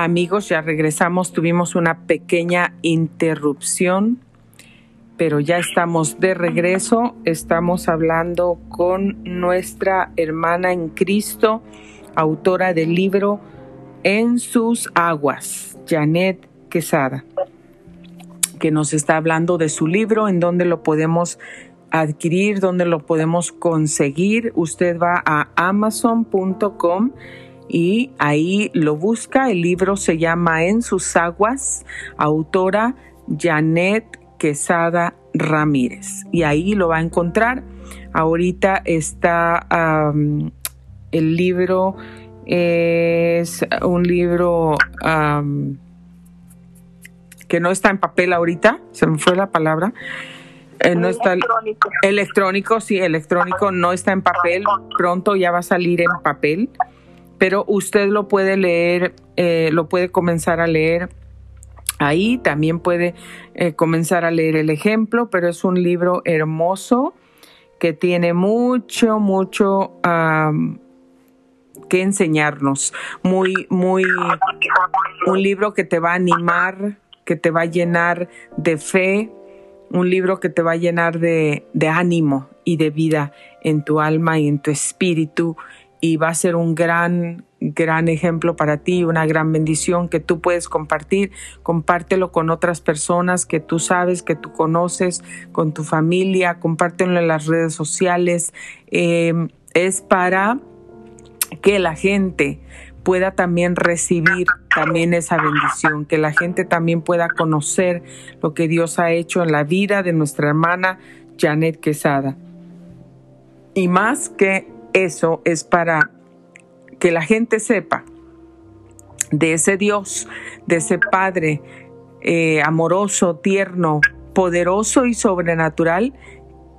Amigos, ya regresamos, tuvimos una pequeña interrupción, pero ya estamos de regreso. Estamos hablando con nuestra hermana en Cristo, autora del libro En sus aguas, Janet Quesada, que nos está hablando de su libro, en donde lo podemos adquirir, dónde lo podemos conseguir. Usted va a amazon.com y ahí lo busca. El libro se llama En sus aguas, autora Janet Quesada Ramírez. Y ahí lo va a encontrar. Ahorita está el libro, es un libro que no está en papel ahorita, se me fue la palabra. Eh, no está electrónico. electrónico, sí, electrónico no está en papel, pronto ya va a salir en papel pero usted lo puede leer, eh, lo puede comenzar a leer ahí, también puede eh, comenzar a leer el ejemplo, pero es un libro hermoso que tiene mucho, mucho que enseñarnos, muy, muy, un libro que te va a animar, que te va a llenar de fe, un libro que te va a llenar de, de ánimo y de vida en tu alma y en tu espíritu y va a ser un gran, gran ejemplo para ti, una gran bendición que tú puedes compartir. Compártelo con otras personas que tú sabes, que tú conoces, con tu familia, compártelo en las redes sociales. Eh, es para que la gente pueda también recibir también esa bendición, que la gente también pueda conocer lo que Dios ha hecho en la vida de nuestra hermana Janet Quesada. Y más que eso es para que la gente sepa de ese Dios, de ese Padre eh, amoroso, tierno, poderoso y sobrenatural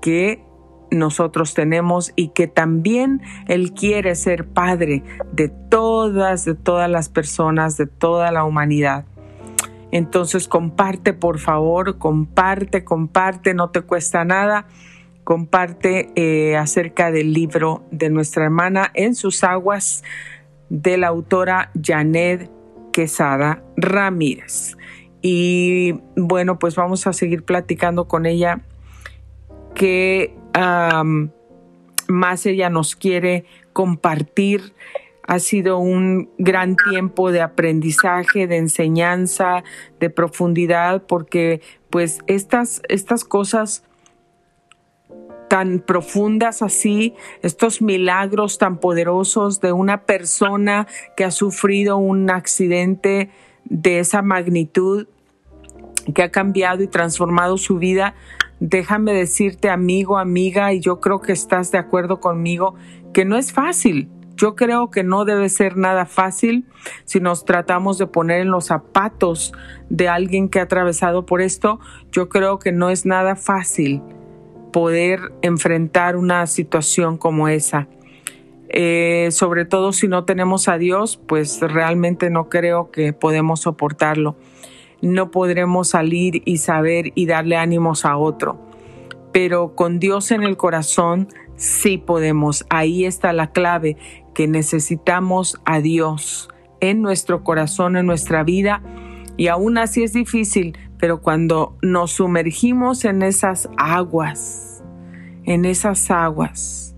que nosotros tenemos y que también Él quiere ser Padre de todas, de todas las personas, de toda la humanidad. Entonces comparte, por favor, comparte, comparte, no te cuesta nada comparte eh, acerca del libro de nuestra hermana En sus aguas de la autora Janet Quesada Ramírez. Y bueno, pues vamos a seguir platicando con ella que más ella nos quiere compartir. Ha sido un gran tiempo de aprendizaje, de enseñanza, de profundidad, porque pues estas, estas cosas tan profundas así, estos milagros tan poderosos de una persona que ha sufrido un accidente de esa magnitud, que ha cambiado y transformado su vida. Déjame decirte, amigo, amiga, y yo creo que estás de acuerdo conmigo, que no es fácil. Yo creo que no debe ser nada fácil si nos tratamos de poner en los zapatos de alguien que ha atravesado por esto. Yo creo que no es nada fácil poder enfrentar una situación como esa. Eh, sobre todo si no tenemos a Dios, pues realmente no creo que podemos soportarlo. No podremos salir y saber y darle ánimos a otro. Pero con Dios en el corazón sí podemos. Ahí está la clave, que necesitamos a Dios en nuestro corazón, en nuestra vida. Y aún así es difícil, pero cuando nos sumergimos en esas aguas, en esas aguas,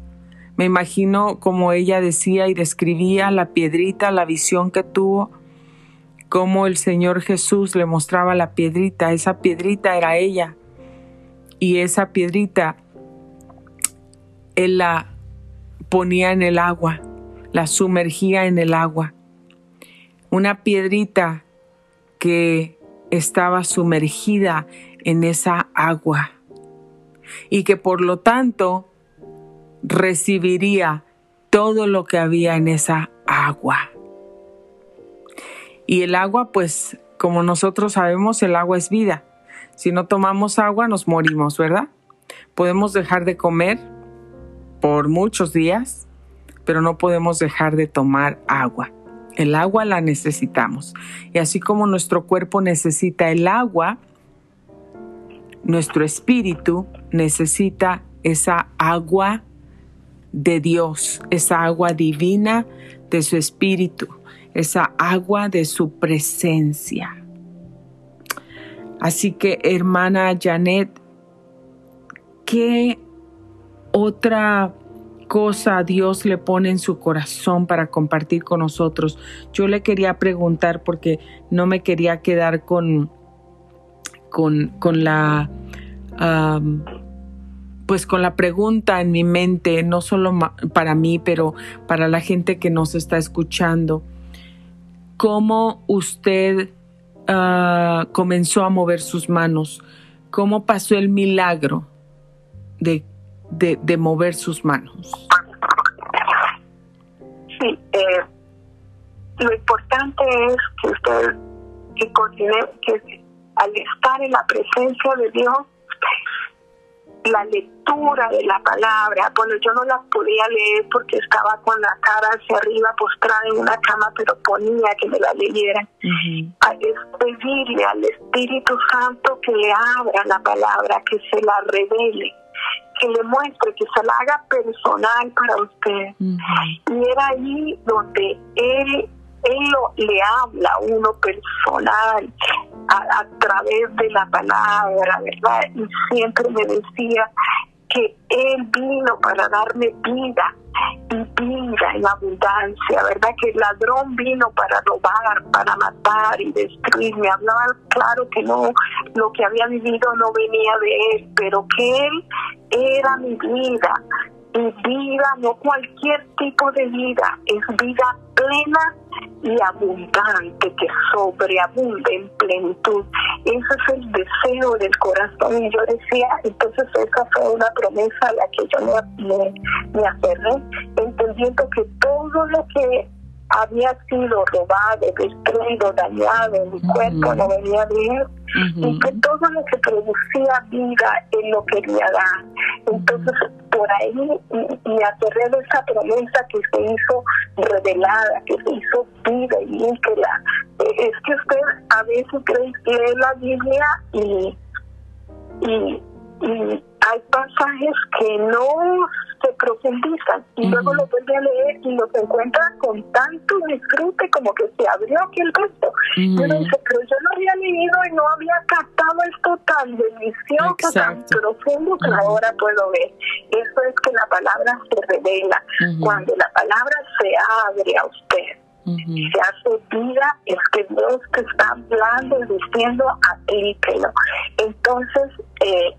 me imagino como ella decía y describía la piedrita, la visión que tuvo, como el Señor Jesús le mostraba la piedrita, esa piedrita era ella, y esa piedrita él la ponía en el agua, la sumergía en el agua. Una piedrita que estaba sumergida en esa agua y que por lo tanto recibiría todo lo que había en esa agua. Y el agua, pues, como nosotros sabemos, el agua es vida. Si no tomamos agua, nos morimos, ¿verdad? Podemos dejar de comer por muchos días, pero no podemos dejar de tomar agua. El agua la necesitamos. Y así como nuestro cuerpo necesita el agua, nuestro espíritu necesita esa agua de Dios, esa agua divina de su espíritu, esa agua de su presencia. Así que, hermana Janet, ¿qué otra cosa Dios le pone en su corazón para compartir con nosotros? Yo le quería preguntar porque no me quería quedar con, con, con la... pues con la pregunta en mi mente, no solo para mí, pero para la gente que nos está escuchando. ¿Cómo usted Ah, comenzó a mover sus manos, cómo pasó el milagro de, de, mover sus manos. Sí, eh, lo importante es que usted que, que al estar en la presencia de Dios, la lectura de la palabra, bueno, yo no la podía leer porque estaba con la cara hacia arriba postrada en una cama, pero ponía que me la leyeran. A pedirle al Espíritu Santo que le abra la palabra, que se la revele, que le muestre, que se la haga personal para usted. Y era ahí donde él él le habla a uno personal a, través de la palabra, ¿verdad? Y siempre me decía que Él vino para darme vida y vida en abundancia, ¿verdad? Que el ladrón vino para robar, para matar y destruir. Me hablaba claro que no, lo que había vivido no venía de Él, pero que Él era mi vida. Y vida, no cualquier tipo de vida, es vida plena y abundante, que sobreabunde en plenitud. Ese es el deseo del corazón. Y yo decía, entonces esa fue una promesa a la que yo me, me, aferré, entendiendo que todo lo que había sido robado, destruido, dañado mi cuerpo, no venía de él, y que todo lo que producía vida, él lo quería dar. Entonces, por ahí me aterré de esa promesa que se hizo revelada, que se hizo vida y que la... Es que usted a veces cree, lee la Biblia y, y, y hay pasajes que no se profundizan y luego lo vuelve a leer y los encuentra con tanto disfrute como que se abrió aquí el texto. Y uno dice, pero yo lo había leído y no había captado esto tan delicioso, tan profundo que ahora puedo ver. Eso es que la palabra se revela. Cuando la palabra se abre a usted, se hace vida, es que Dios te está hablando y diciendo aplíquelo. Entonces, eh,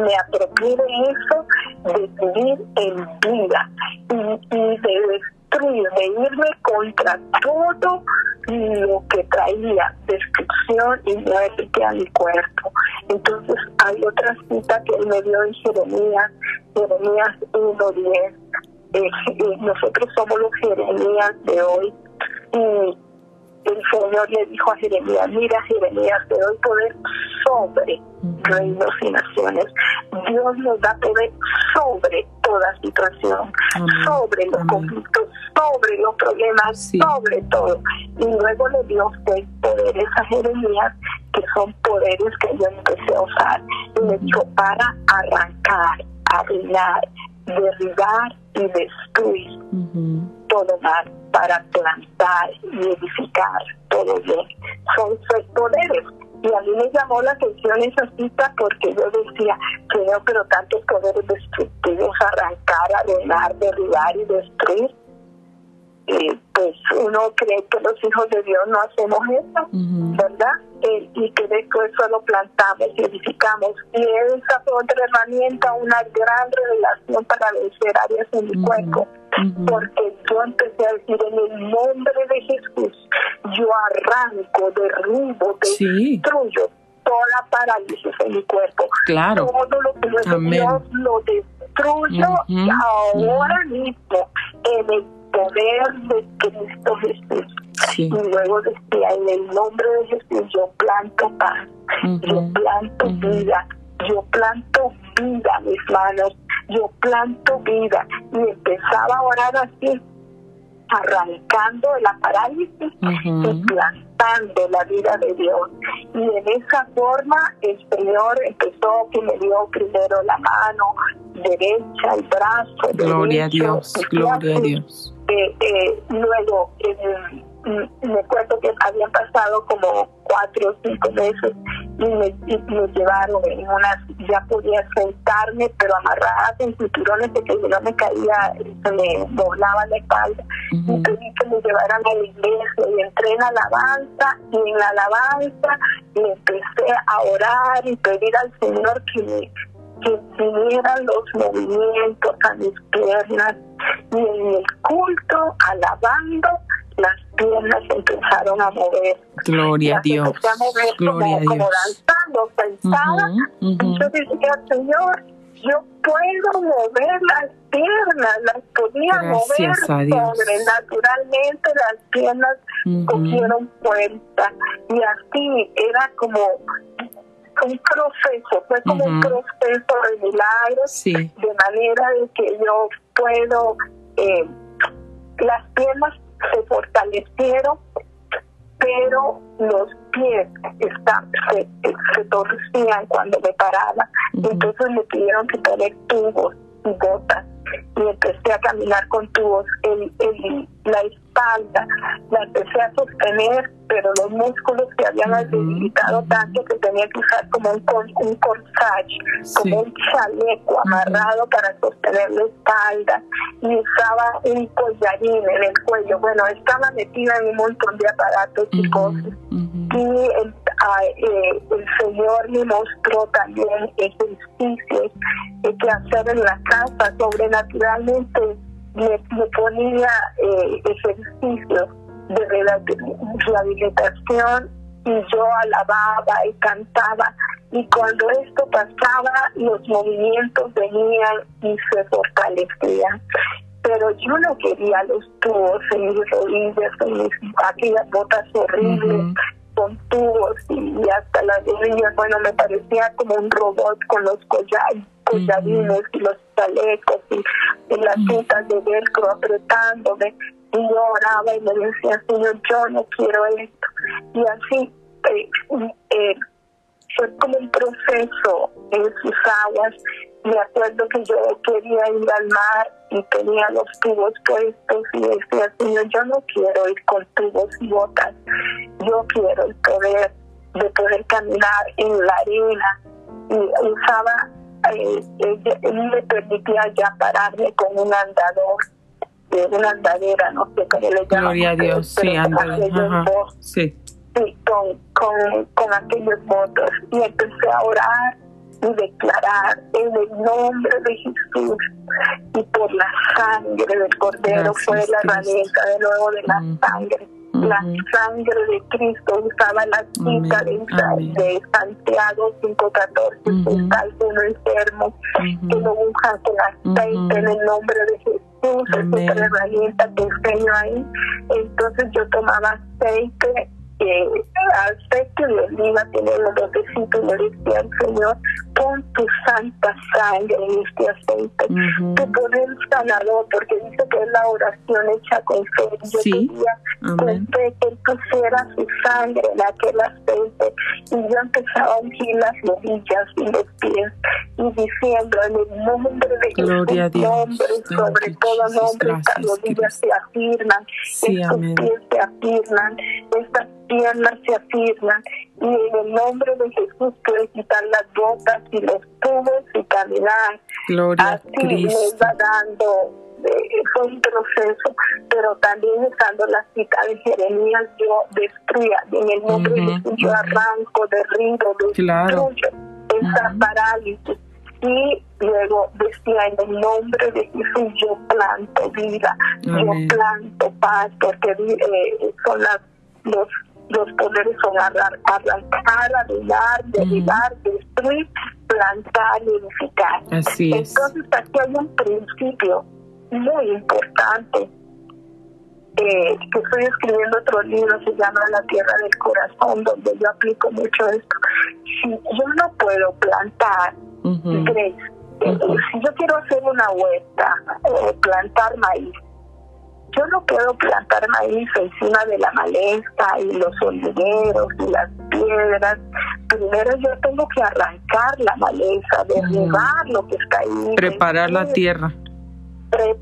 me apropié de eso, de vivir en vida y, de destruir, de irme contra todo lo que traía destrucción y muerte a mi cuerpo. Entonces hay otra cita que él me dio en Jeremías, Jeremías 1.10. Eh, eh, nosotros somos los Jeremías de hoy y el Señor le dijo a Jeremías, mira Jeremías, te doy poder sobre reinos y naciones. Dios nos da poder sobre toda situación, sobre los conflictos, sobre los problemas, sobre todo. Y luego le dio usted poderes a Jeremías, que son poderes que yo empecé a usar. Y le dijo, para arrancar, arruinar, derribar y destruir todo mal para plantar y edificar todo bien. Son seis poderes. Y a mí me llamó la atención esa cita porque yo decía, Señor, pero tantos poderes destructivos, arrancar, arruinar, derribar y destruir. Y pues uno cree que los hijos de Dios no hacemos eso, ¿verdad? Eh, y que después solo plantamos y edificamos. Y esa fue otra herramienta, una gran revelación para vencer áreas en mi cuerpo porque yo empecé a decir en el nombre de Jesús, yo arranco, derribo, destruyo toda parálisis en mi cuerpo. Claro. Todo lo que Dios lo destruyo ahora mismo en el poder de Cristo Jesús. Y luego decía, en el nombre de Jesús yo planto paz, yo planto vida, yo planto vida, mis manos, yo planto vida y empezaba a orar así, arrancando la parálisis y plantando la vida de Dios. Y en esa forma el Señor empezó que me dio primero la mano derecha, el brazo. Gloria a Dios, gloria a Dios. Eh, eh, luego me acuerdo que habían pasado como cuatro o cinco meses y me, me llevaron en unas, ya podía sentarme, pero amarrada en cinturones de que yo no me caía, se me doblaba la espalda. Y pedí que me llevaran a la iglesia y entré en alabanza y en la alabanza y empecé a orar y pedir al Señor que me que vinieran los movimientos a mis piernas y en el culto, alabando, las piernas empezaron a mover. Gloria a Dios. a mover Gloria como, como danzando, sentada. Y yo decía, Señor, yo puedo mover las piernas, las podía mover sobrenaturalmente, las piernas cogieron fuerza. Y así era como un proceso, fue como un proceso de milagros, de manera de que yo puedo, eh, las piernas se fortalecieron, pero los pies están, se, se torcían cuando me paraba. Entonces me pidieron que poner tubos y botas y empecé a caminar con tubos. El, el, la espalda la empecé a sostener, pero los músculos se habían debilitado tanto que tenía que usar como un, un corsage, como un chaleco amarrado para sostener la espalda y usaba un collarín en el cuello. Bueno, estaba metida en un montón de aparatos y cosas. Y el, eh, el Señor me mostró también ejercicios que hacer en la casa sobrenaturalmente me, ponía eh, ejercicios de rehabilitación y yo alababa y cantaba y cuando esto pasaba los movimientos venían y se fortalecían. Pero yo no quería los tubos en mis rodillas en mis aquellas botas horribles con tubos y hasta las rodillas bueno me parecía como un robot con los collares collarines y los chalecos y, las cintas de velcro apretándome y yo oraba y me decía Señor yo no quiero esto y así eh, eh, fue como un proceso en sus aguas me acuerdo que yo quería ir al mar y tenía los tubos puestos y decía Señor yo no quiero ir con tubos y botas yo quiero el poder de poder caminar en la arena y usaba eh, él, me permitía ya pararme con un andador, eh, una andadera, no sé cómo le llaman. Gloria a Dios, sí, andadera. Sí. sí con, con, con aquellos votos. Y empecé a orar y declarar en el nombre de Jesús y por la sangre del Cordero fue la herramienta de nuevo de la sangre. La sangre de Cristo usaba la cita de, de, Santiago 5.14 si está alguno enfermo que lo unja con aceite en el nombre de Jesús es otra herramienta que enseño ahí. Entonces yo tomaba aceite que aceite de oliva tiene los botecitos y le decía al Señor pon tu santa sangre en este aceite tu poder sanador porque dice que es la oración hecha con fe. Yo sí. con fe que él pusiera su sangre en aquel aceite. Y yo empezaba a ungir las rodillas y los pies y diciendo en el nombre de Jesús nombre sobre todo nombre estas rodillas se afirman estos pies se afirman estas piernas se afirman y en el nombre de Jesús puedes quitar las botas y los tubos y caminar. Gloria Así a Cristo. me va dando, eh, fue un proceso, pero también usando la cita de Jeremías, yo destruya, en el nombre de Jesús yo arranco, derribo, destruyo esa parálisis. Y luego decía, en el nombre de Jesús yo planto vida, yo planto paz, porque eh, son las, los los poderes son arrancar, arruinar, derribar, destruir, plantar y edificar. Así es. Entonces aquí hay un principio muy importante eh, que estoy escribiendo otro libro, se llama La Tierra del Corazón, donde yo aplico mucho esto. Si yo no puedo plantar, eh, si yo quiero hacer una huerta, o plantar maíz, yo no puedo plantar maíz encima de la maleza y los oliveros y las piedras. Primero yo tengo que arrancar la maleza, derribar lo que está ahí. Preparar la tierra.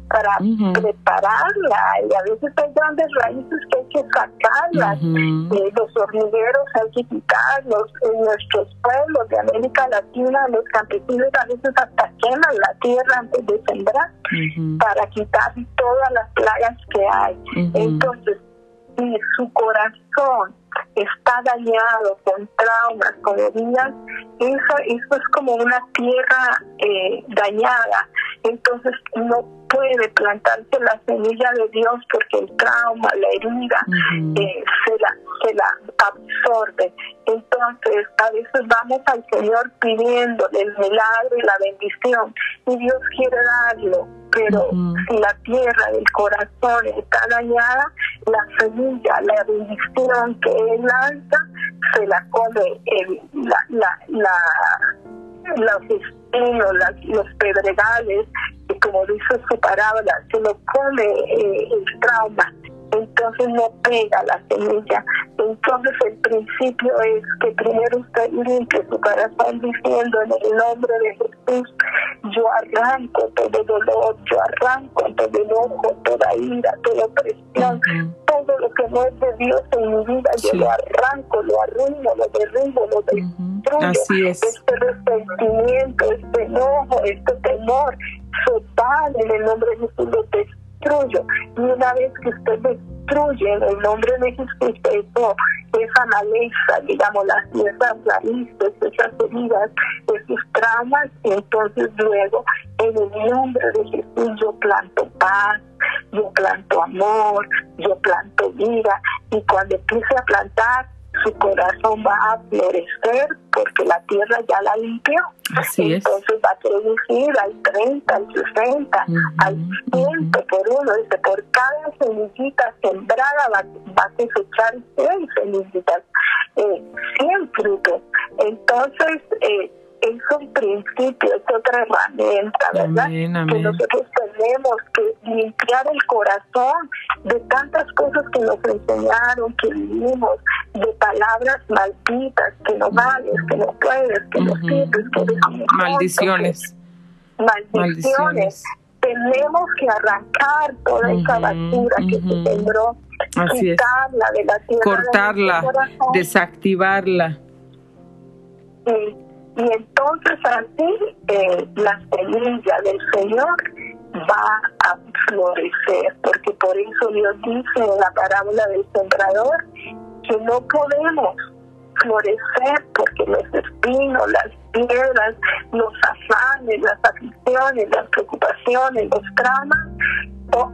Para prepararla y a veces hay grandes raíces que hay que sacarlas. Eh, los hormigueros hay que quitarlos. En nuestros pueblos de América Latina, los campesinos a veces hasta queman la tierra antes de sembrar para quitar todas las plagas que hay. Entonces, si su corazón está dañado con traumas, con heridas, eso, eso es como una tierra eh, dañada. Entonces no puede plantarse la semilla de Dios porque el trauma, la herida, eh, se, la, se la absorbe. Entonces a veces vamos al Señor pidiendo el milagro y la bendición y Dios quiere darlo pero si la tierra del corazón está dañada, la semilla, la bendición que él lanza, se la come el, la, la, la, los espinos, los pedregales, y como dice su palabra, se lo come eh, el trauma entonces no pega la semilla. Entonces el principio es que primero usted limpie su corazón diciendo en el nombre de Jesús, yo arranco todo dolor, yo arranco todo enojo, toda ira, toda presión, todo lo que no es de Dios en mi vida, yo lo arranco, lo arruino, lo derribo, lo destruyo. Así es. Este resentimiento, este enojo, este temor, se en el nombre de Jesús, lo y una vez que usted destruye en el nombre de Jesús eso, esa maleza, digamos, las esas raíces, esas heridas, esos traumas, entonces luego en el nombre de Jesús yo planto paz, yo planto amor, yo planto vida. Y cuando empiece a plantar su corazón va a florecer porque la tierra ya la limpió. Así Entonces va a producir al 30, al 60, al 100 por uno. Dice, por cada semillita sembrada va, va a cosechar 100 semillitas, eh, 100 frutos. Entonces, eh, es un principio, es otra herramienta, ¿verdad? Que nosotros tenemos que limpiar el corazón de tantas cosas que nos enseñaron, que vivimos, de palabras malditas, que no vales, que no puedes, que no sirves, que Maldiciones. maldiciones. Tenemos que arrancar toda esa basura que se sembró, quitarla de la tierra. Cortarla, desactivarla. Sí y entonces así eh, la semilla del Señor va a florecer, porque por eso Dios dice en la parábola del sembrador que no podemos florecer porque los espinos, las piedras, los afanes, las aflicciones, las preocupaciones, los traumas,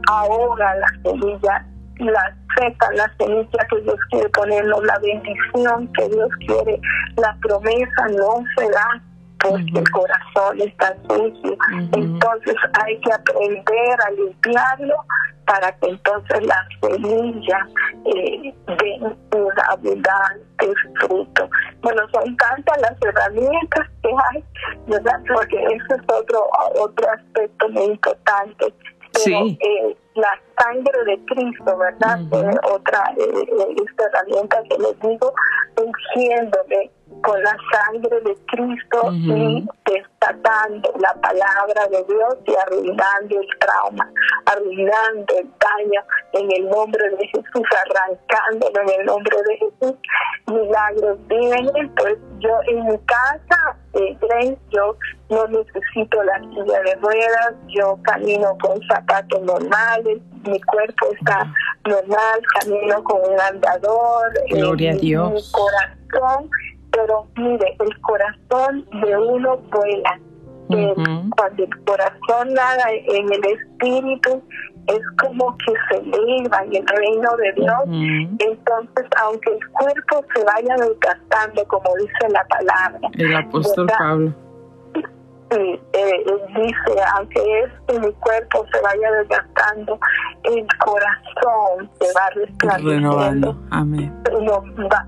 ahogan la semilla la seca, la semilla que Dios quiere ponernos, la bendición que Dios quiere, la promesa no se da porque el corazón está sucio. Entonces hay que aprender a limpiarlo para que entonces la semilla eh, dé un abundante fruto. Bueno, son tantas las herramientas que hay, ¿verdad? Porque ese es otro, otro aspecto muy importante. sí. Eh, la sangre de Cristo, ¿verdad? otra eh, esta herramienta que les digo, ungiéndome con la sangre de Cristo y destacando la palabra de Dios y arruinando el trauma, arruinando el daño en el nombre de Jesús, arrancándolo en el nombre de Jesús. Milagros vienen, pues yo en mi casa, eh, Grace, yo no necesito la silla de ruedas, yo camino con zapatos normales, mi cuerpo está normal, camino con un andador, Gloria a Dios. mi corazón pero mire, el corazón de uno vuela. Cuando el corazón nada en el espíritu, es como que se eleva en el reino de Dios. Entonces, aunque el cuerpo se vaya desgastando, como dice la palabra. El apóstol Pablo eh, dice, aunque este mi cuerpo se vaya desgastando, el corazón se va resplandeciendo. Amén.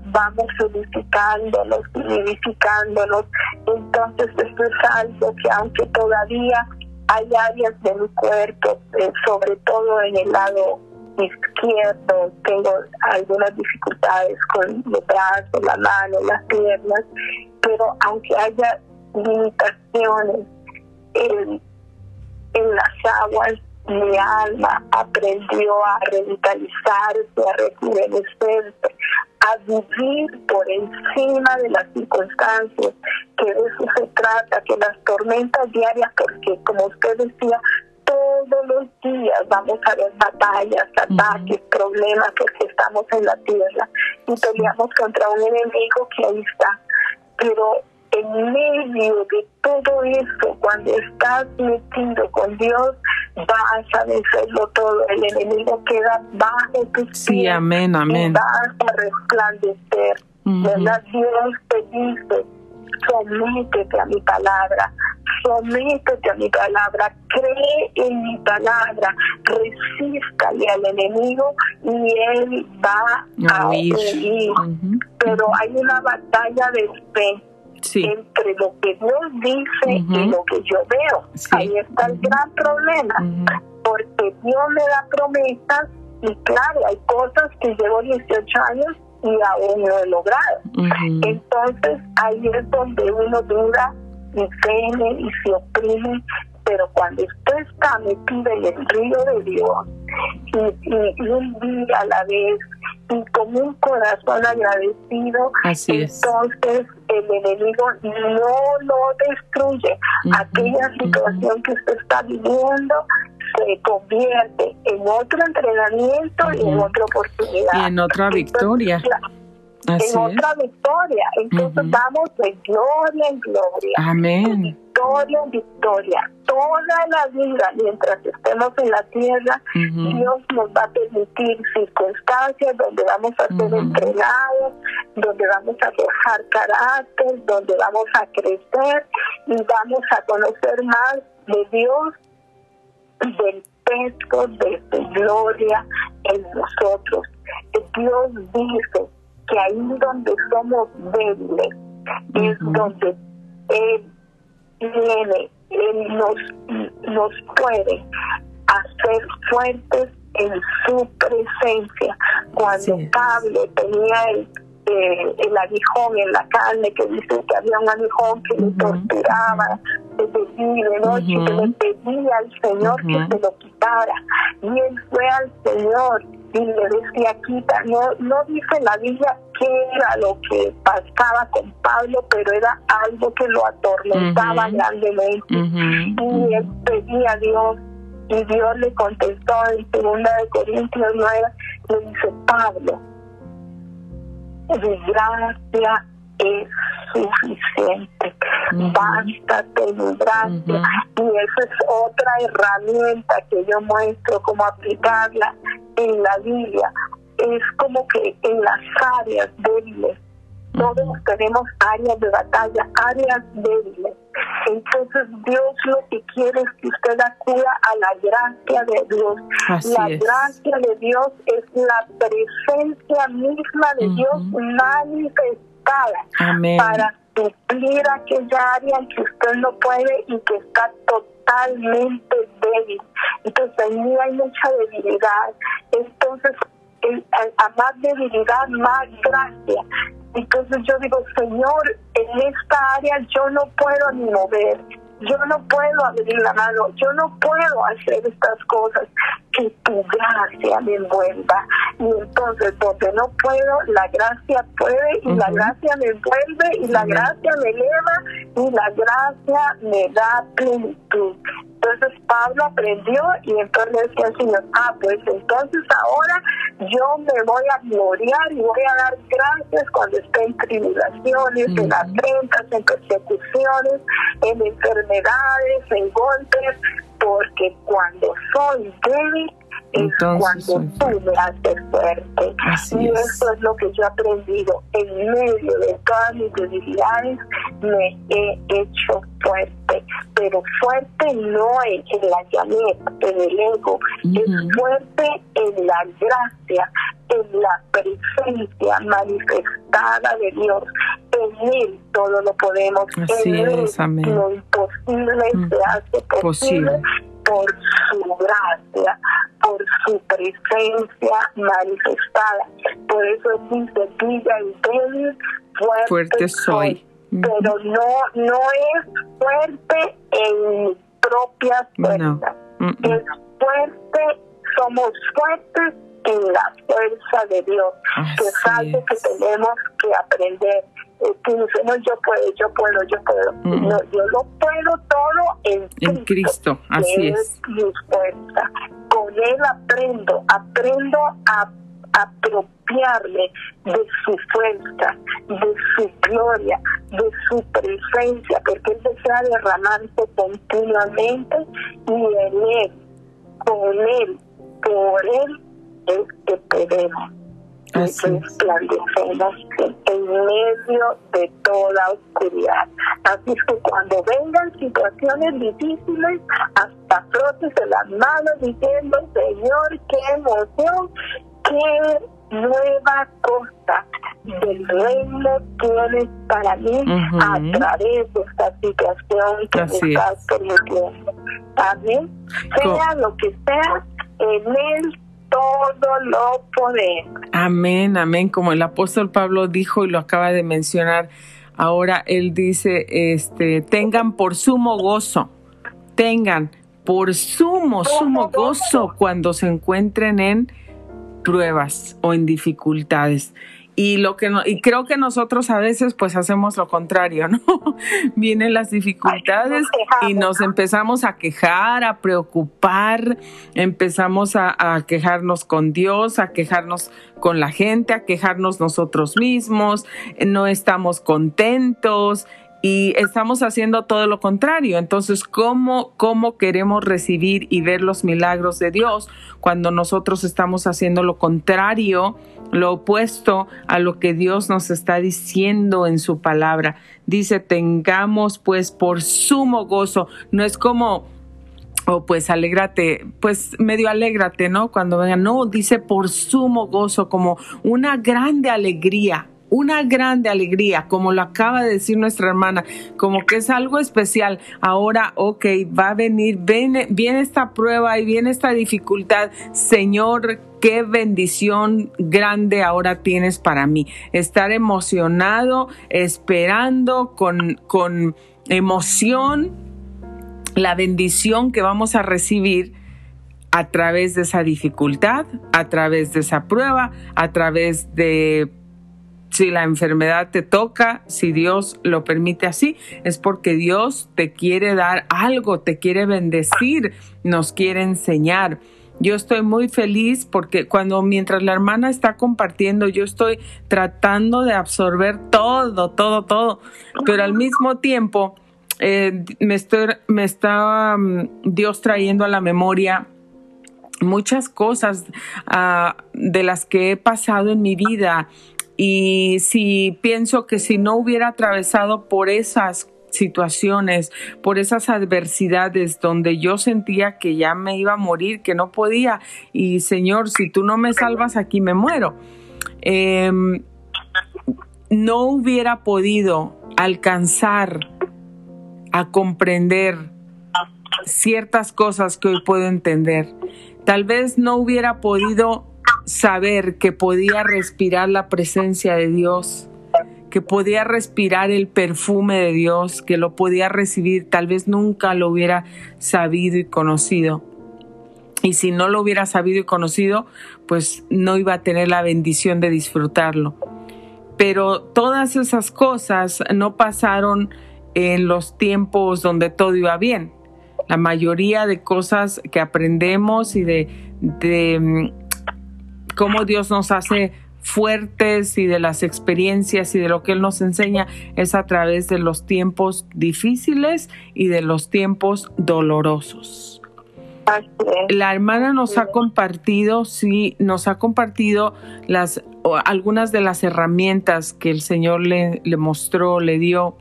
vamos unificándonos, vivificándonos. Entonces esto es algo que aunque todavía hay áreas de mi cuerpo, eh, sobre todo en el lado izquierdo, tengo algunas dificultades con los brazos, la mano, las piernas, pero aunque haya limitaciones en, en las aguas mi alma aprendió a revitalizarse, a rejuvenecerse, a vivir por encima de las circunstancias, que de eso se trata, que las tormentas diarias, porque como usted decía, todos los días vamos a ver batallas, ataques, problemas, porque estamos en la tierra y peleamos contra un enemigo que ahí está. Pero en medio de todo eso, cuando estás metido con Dios, vas a vencerlo todo. El enemigo queda bajo tus pies. Sí, amén, amén. vas a resplandecer. ¿Verdad? Dios te dice, sométete a mi palabra, sométete a mi palabra, cree en mi palabra, resístale al enemigo y él va a huir. Pero hay una batalla de fe entre lo que Dios dice y lo que yo veo. Ahí está el gran problema, porque Dios me da promesas y claro, hay cosas que llevo 18 años y aún no he logrado. Entonces ahí es donde uno duda y teme y se oprime, pero cuando usted está metido en el río de Dios y, un día a la vez y con un corazón agradecido, entonces el enemigo no lo destruye. Aquella situación que usted está viviendo se convierte en otro entrenamiento y en otra oportunidad. Y en otra victoria. En otra victoria. Entonces vamos de gloria en gloria. Amén. victoria en victoria. Toda la vida, mientras estemos en la tierra, Dios nos va a permitir circunstancias donde vamos a ser entrenados, donde vamos a forjar carácter, donde vamos a crecer y vamos a conocer más de Dios del peso de su gloria en nosotros. Dios dice que ahí donde somos débiles es donde Él viene, Él nos, nos puede hacer fuertes en su presencia. Cuando Pablo tenía el eh, el aguijón en la carne, que dice que había un aguijón que le torturaba de día de noche, que le pedía al Señor que se lo quitara. Y él fue al Señor y le decía, quita. No, no dice la Biblia qué era lo que pasaba con Pablo, pero era algo que lo atormentaba grandemente. Y él pedía a Dios y Dios le contestó en 2 de Corintios 9, le dice, Pablo, mi gracia es suficiente. Bástate mi gracia. Y esa es otra herramienta que yo muestro cómo aplicarla en la Biblia. Es como que en las áreas débiles todos tenemos áreas de batalla, áreas débiles. Entonces Dios lo que quiere es que usted acuda a la gracia de Dios. la gracia de Dios es la presencia misma de Dios manifestada para suplir aquella área en que usted no puede y que está totalmente débil. Entonces ahí hay mucha debilidad. Entonces a más debilidad, más gracia. Entonces yo digo, Señor, en esta área yo no puedo ni mover, yo no puedo abrir la mano, yo no puedo hacer estas cosas, que tu gracia me envuelva. Y entonces donde no puedo, la gracia puede y la gracia me envuelve y la gracia me eleva y la gracia me da plenitud. Entonces Pablo aprendió y entonces decía al Señor, ah, pues entonces ahora yo me voy a gloriar y voy a dar gracias cuando esté en tribulaciones, en afrentas, en persecuciones, en enfermedades, en golpes, porque cuando soy débil es cuando tú me haces fuerte. y eso es lo que yo he aprendido. En medio de todas mis debilidades me he hecho fuerte. Pero fuerte no en, la llaneta, en el ego, es fuerte en la gracia, en la presencia manifestada de Dios. En Él todo lo podemos. en Él lo imposible se hace posible por su gracia, por su presencia manifestada. Por eso dice, diga y débil, fuerte, soy. Pero no, no es fuerte en mi propia fuerza. es fuerte, somos fuertes en la fuerza de Dios, que es algo que tenemos que aprender. Que no, yo puedo, yo puedo, yo puedo. No, yo lo puedo todo en Cristo. En Cristo, así es. Con Él aprendo, aprendo a apropiarme de su fuerza, de su gloria, de su presencia, porque Él desea derramarse continuamente y en Él, con Él, por Él es que podemos resplandecemos en medio de toda oscuridad. Así que cuando vengan situaciones difíciles, hasta frotes de las manos diciendo, Señor, qué emoción, qué nueva cosa del reino tienes para mí a través de esta situación que me estás permitiendo. Amén. Sea lo que sea, en él todo lo podemos. Amén, amén. Como el apóstol Pablo dijo y lo acaba de mencionar, ahora él dice, este, tengan por sumo gozo, tengan por sumo, sumo gozo cuando se encuentren en pruebas o en dificultades. Y lo que no, y creo que nosotros a veces pues hacemos lo contrario, ¿no? Vienen las dificultades y nos empezamos a quejar, a preocupar, empezamos a, a, quejarnos con Dios, a quejarnos con la gente, a quejarnos nosotros mismos, no estamos contentos y estamos haciendo todo lo contrario. Entonces, ¿cómo, ¿cómo queremos recibir y ver los milagros de Dios cuando nosotros estamos haciendo lo contrario, lo opuesto a lo que Dios nos está diciendo en su palabra? Dice, tengamos pues por sumo gozo. No es como o pues alégrate, pues medio alégrate, ¿no? Cuando vengan, no, dice por sumo gozo, como una grande alegría, una grande alegría, como lo acaba de decir nuestra hermana, como que es algo especial. Ahora, ok, va a venir, viene, viene esta prueba y viene esta dificultad. Señor, qué bendición grande ahora tienes para mí. Estar emocionado, esperando con, con emoción la bendición que vamos a recibir a través de esa dificultad, a través de esa prueba, a través de si la enfermedad te toca, si Dios lo permite así, es porque Dios te quiere dar algo, te quiere bendecir, nos quiere enseñar. Yo estoy muy feliz porque cuando mientras la hermana está compartiendo, yo estoy tratando de absorber todo, todo, todo, pero al mismo tiempo eh, me, estoy, está um, Dios trayendo a la memoria muchas cosas uh, de las que he pasado en mi vida y si pienso que si no hubiera atravesado por esas situaciones, por esas adversidades donde yo sentía que ya me iba a morir, que no podía, y Señor, si tú no me salvas aquí me muero, em, no hubiera podido alcanzar a comprender ciertas cosas que hoy puedo entender. Tal vez no hubiera podido saber que podía respirar la presencia de Dios, que podía respirar el perfume de Dios, que lo podía recibir, tal vez nunca lo hubiera sabido y conocido. Y si no lo hubiera sabido y conocido, pues no iba a tener la bendición de disfrutarlo. Pero todas esas cosas no pasaron en los tiempos donde todo iba bien. La mayoría de cosas que aprendemos y de, de cómo Dios nos hace fuertes y de las experiencias y de lo que Él nos enseña es a través de los tiempos difíciles y de los tiempos dolorosos. La hermana nos ha compartido, sí, nos ha compartido las algunas de las herramientas que el Señor le, le mostró, le dio,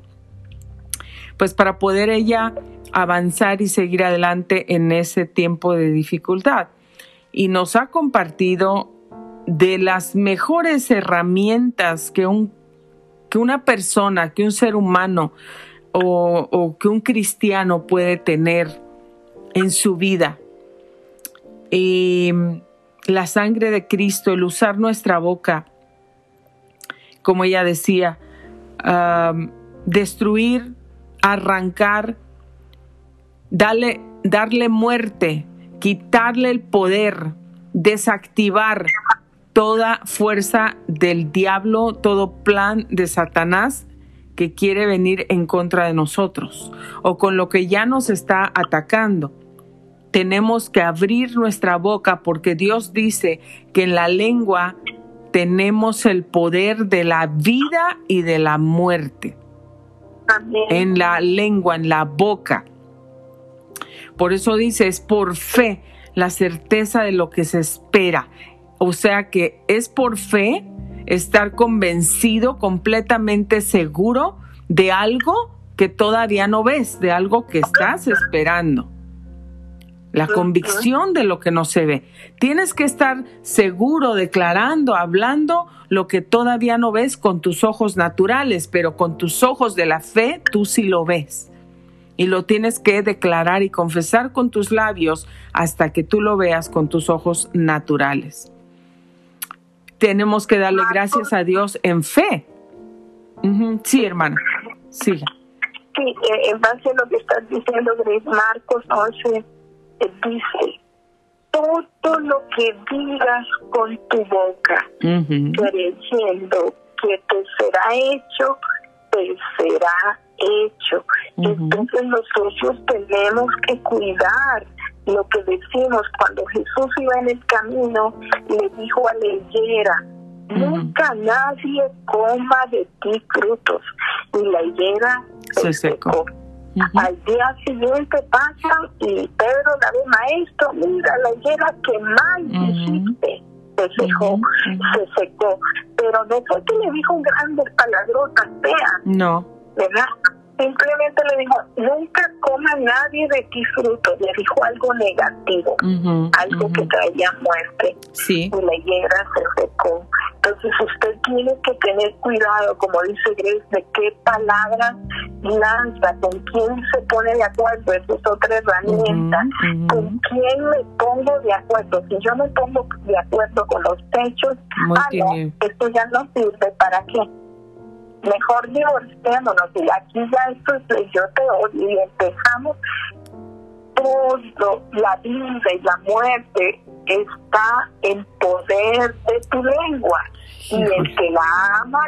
pues para poder ella avanzar y seguir adelante en ese tiempo de dificultad. Y nos ha compartido de las mejores herramientas que, un, que una persona, que un ser humano o, que un cristiano puede tener en su vida. Y la sangre de Cristo, el usar nuestra boca, como ella decía, destruir, arrancar, darle, darle muerte quitarle el poder, desactivar toda fuerza del diablo, todo plan de Satanás que quiere venir en contra de nosotros o con lo que ya nos está atacando. Tenemos que abrir nuestra boca porque Dios dice que en la lengua tenemos el poder de la vida y de la muerte. En la lengua, en la boca. Por eso dice, es por fe la certeza de lo que se espera. O sea que es por fe estar convencido, completamente seguro de algo que todavía no ves, de algo que estás esperando. La convicción de lo que no se ve. Tienes que estar seguro, declarando, hablando lo que todavía no ves con tus ojos naturales, pero con tus ojos de la fe tú sí lo ves. Y lo tienes que declarar y confesar con tus labios hasta que tú lo veas con tus ojos naturales tenemos que darle gracias a Dios en fe. Sí, hermana, Sí, eh, en base a lo que estás diciendo, Grace Marcos 11, eh, dice, todo lo que digas con tu boca, creyendo que te será hecho, te será hecho. Entonces nosotros tenemos que cuidar lo que decimos cuando Jesús iba en el camino, le dijo a la higuera, nunca nadie coma de ti frutos. Y la higuera se, secó. Al día siguiente pasa y Pedro la ve, maestro, mira la higuera que mal hiciste. Se secó, se secó. Pero no fue que le dijo grandes palabrotas feas. No. ¿Verdad? Simplemente le dijo, nunca coma nadie de ti fruto. Le dijo algo negativo, algo que traía muerte. Sí. Y la higuera se secó. Entonces usted tiene que tener cuidado, como dice Grace, de qué palabras lanza, con quién se pone de acuerdo. Esa es otra herramienta. ¿Con quién me pongo de acuerdo? Si yo me pongo de acuerdo con los hechos, ah, no, esto ya no sirve. ¿Para qué? Mejor divorciémonos y aquí ya esto es yo te odio y empezamos todo, la vida y la muerte está en poder de tu lengua y el que la ama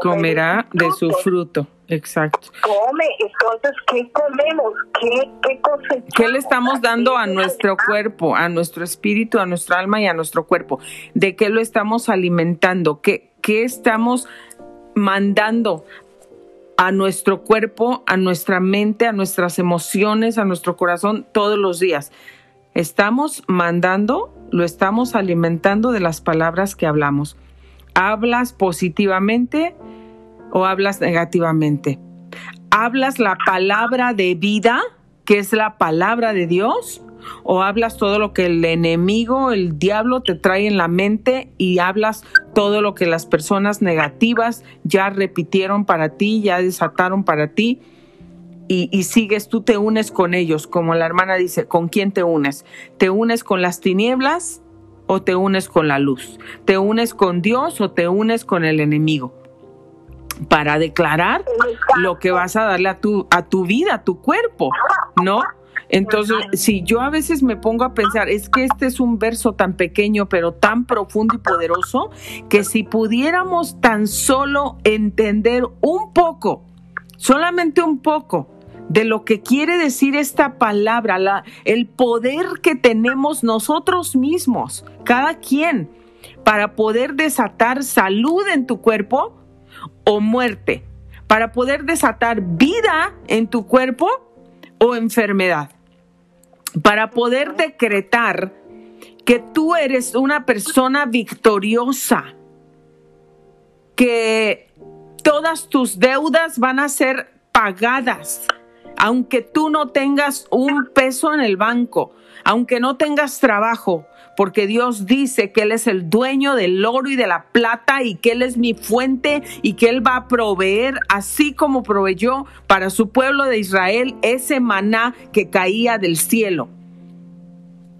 comerá de su fruto. Exacto. Come, entonces, ¿qué comemos? ¿Qué, qué cosechamos? ¿Qué le estamos dando a nuestro cuerpo, a nuestro espíritu, a nuestra alma y a nuestro cuerpo? ¿De qué lo estamos alimentando? ¿Qué, qué estamos mandando a nuestro cuerpo, a nuestra mente, a nuestras emociones, a nuestro corazón todos los días. Estamos mandando, lo estamos alimentando de las palabras que hablamos. ¿Hablas positivamente o hablas negativamente? ¿Hablas la palabra de vida, que es la palabra de Dios? O hablas todo lo que el enemigo, el diablo te trae en la mente y hablas todo lo que las personas negativas ya repitieron para ti, ya desataron para ti. Y, sigues, tú te unes con ellos, como la hermana dice, ¿con quién te unes? ¿Te unes con las tinieblas o te unes con la luz? ¿Te unes con Dios o te unes con el enemigo? Para declarar lo que vas a darle a tu, a tu vida, a tu cuerpo, ¿no? Entonces, si yo a veces me pongo a pensar, es que este es un verso tan pequeño, pero tan profundo y poderoso, que si pudiéramos tan solo entender un poco, solamente un poco, de lo que quiere decir esta palabra, la, el poder que tenemos nosotros mismos, cada quien, para poder desatar salud en tu cuerpo o muerte, para poder desatar vida en tu cuerpo o enfermedad para poder decretar que tú eres una persona victoriosa, que todas tus deudas van a ser pagadas, aunque tú no tengas un peso en el banco, aunque no tengas trabajo, porque Dios dice que Él es el dueño del oro y de la plata y que Él es mi fuente y que Él va a proveer, así como proveyó para su pueblo de Israel ese maná que caía del cielo.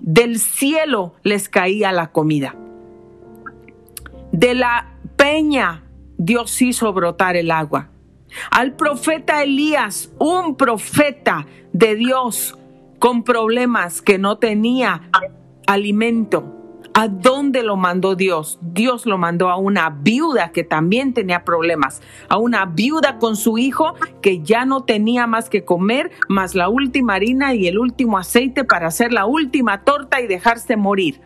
Del cielo les caía la comida. De la peña Dios hizo brotar el agua. Al profeta Elías, un profeta de Dios, con problemas, que no tenía alimento. ¿A dónde lo mandó Dios? Dios lo mandó a una viuda que también tenía problemas, a una viuda con su hijo que ya no tenía más que comer, más la última harina y el último aceite para hacer la última torta y dejarse morir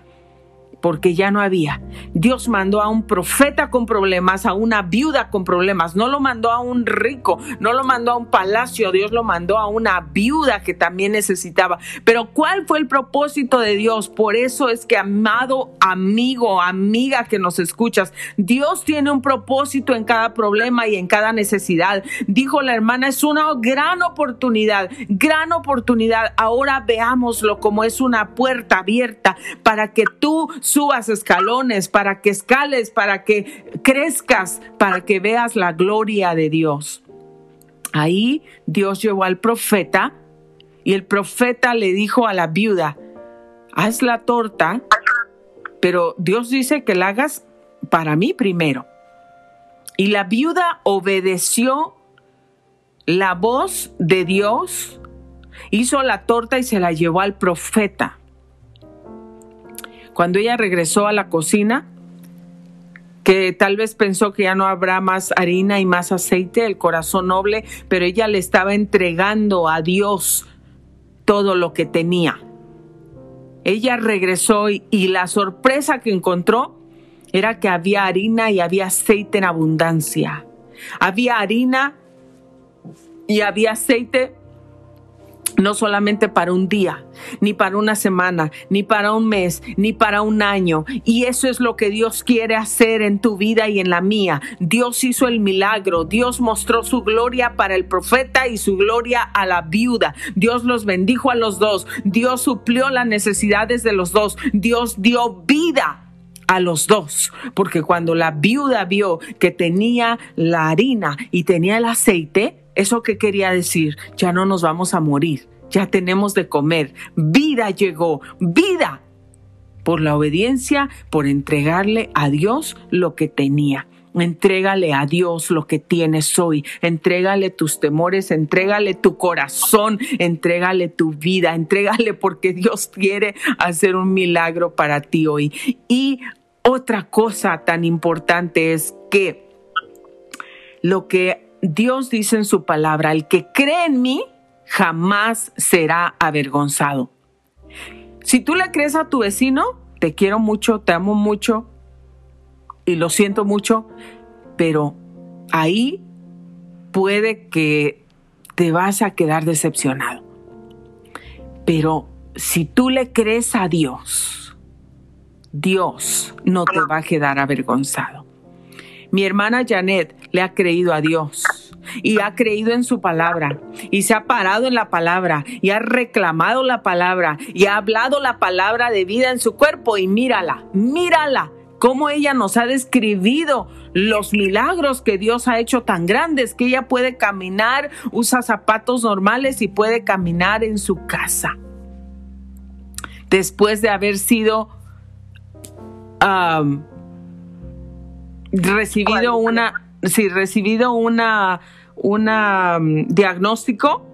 porque ya no había. Dios mandó a un profeta con problemas, a una viuda con problemas, no lo mandó a un rico, no lo mandó a un palacio, Dios lo mandó a una viuda que también necesitaba. Pero ¿cuál fue el propósito de Dios? Por eso es que, amado amigo, amiga que nos escuchas, Dios tiene un propósito en cada problema y en cada necesidad. Dijo la hermana, es una gran oportunidad, gran oportunidad. Ahora veámoslo como es una puerta abierta para que tú subas escalones, para que escales, para que crezcas, para que veas la gloria de Dios. Ahí Dios llevó al profeta y el profeta le dijo a la viuda, haz la torta, pero Dios dice que la hagas para mí primero. Y la viuda obedeció la voz de Dios, hizo la torta y se la llevó al profeta. Cuando ella regresó a la cocina, que tal vez pensó que ya no habrá más harina y más aceite, el corazón noble, pero ella le estaba entregando a Dios todo lo que tenía. Ella regresó y, la sorpresa que encontró era que había harina y había aceite en abundancia. Había harina y había aceite no solamente para un día, ni para una semana, ni para un mes, ni para un año. Y eso es lo que Dios quiere hacer en tu vida y en la mía. Dios hizo el milagro, Dios mostró su gloria para el profeta y su gloria a la viuda. Dios los bendijo a los dos, Dios suplió las necesidades de los dos, Dios dio vida a los dos, porque cuando la viuda vio que tenía la harina y tenía el aceite, ¿Eso qué quería decir? Ya no nos vamos a morir, ya tenemos de comer. Vida llegó, vida. Por la obediencia, por entregarle a Dios lo que tenía. Entrégale a Dios lo que tienes hoy. Entrégale tus temores, entrégale tu corazón, entrégale tu vida, entrégale porque Dios quiere hacer un milagro para ti hoy. Y otra cosa tan importante es que lo que Dios dice en su palabra, el que cree en mí jamás será avergonzado. Si tú le crees a tu vecino, te quiero mucho, te amo mucho y lo siento mucho, pero ahí puede que te vas a quedar decepcionado. Pero si tú le crees a Dios, Dios no te va a quedar avergonzado. Mi hermana Janet le ha creído a Dios y ha creído en su palabra y se ha parado en la palabra y ha reclamado la palabra y ha hablado la palabra de vida en su cuerpo y mírala, mírala, cómo ella nos ha describido los milagros que Dios ha hecho tan grandes que ella puede caminar, usa zapatos normales y puede caminar en su casa. Después de haber sido recibido una, sí, recibido una, una um, diagnóstico